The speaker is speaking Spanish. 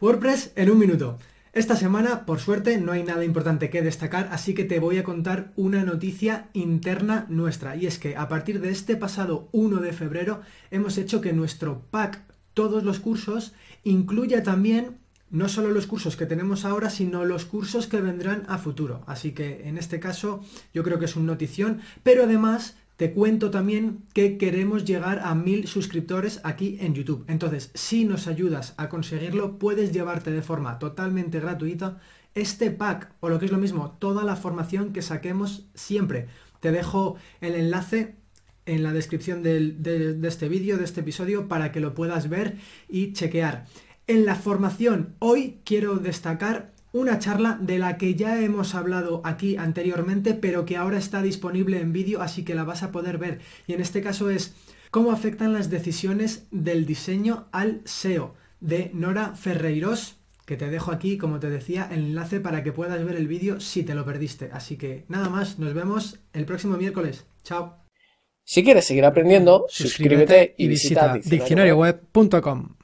WordPress en un minuto. Esta semana, por suerte, no hay nada importante que destacar, así que te voy a contar una noticia interna nuestra. Y es que a partir de este pasado 1 de febrero hemos hecho que nuestro pack, todos los cursos, incluya también no solo los cursos que tenemos ahora, sino los cursos que vendrán a futuro. Así que en este caso yo creo que es un notición, pero además te cuento también que queremos llegar a mil suscriptores aquí en YouTube. Entonces, si nos ayudas a conseguirlo, puedes llevarte de forma totalmente gratuita este pack o lo que es lo mismo, toda la formación que saquemos siempre. Te dejo el enlace en la descripción de, de este vídeo, de este episodio, para que lo puedas ver y chequear. En la formación hoy quiero destacar una charla de la que ya hemos hablado aquí anteriormente, pero que ahora está disponible en vídeo, así que la vas a poder ver. Y en este caso es cómo afectan las decisiones del diseño al SEO, de Nora Ferreiros, que te dejo aquí, como te decía, el enlace para que puedas ver el vídeo si te lo perdiste. Así que nada más, nos vemos el próximo miércoles. Chao. Si quieres seguir aprendiendo, suscríbete, y visita diccionarioweb.com.